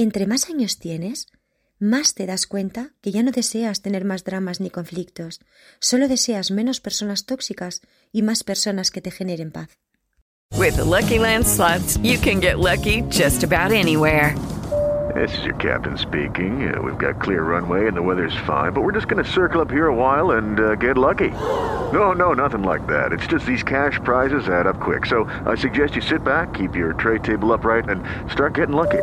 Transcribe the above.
Entre más años tienes, más te das cuenta que ya no deseas tener más dramas ni conflictos, solo deseas menos personas tóxicas y más personas que te generen paz. With the Lucky Land slots, you can get lucky just about anywhere. This is your captain speaking. Uh, we've got clear runway and the weather's fine, but we're just going to circle up here a while and uh, get lucky. No, no, nothing like that. It's just these cash prizes add up quick. So I suggest you sit back, keep your tray table upright, and start getting lucky.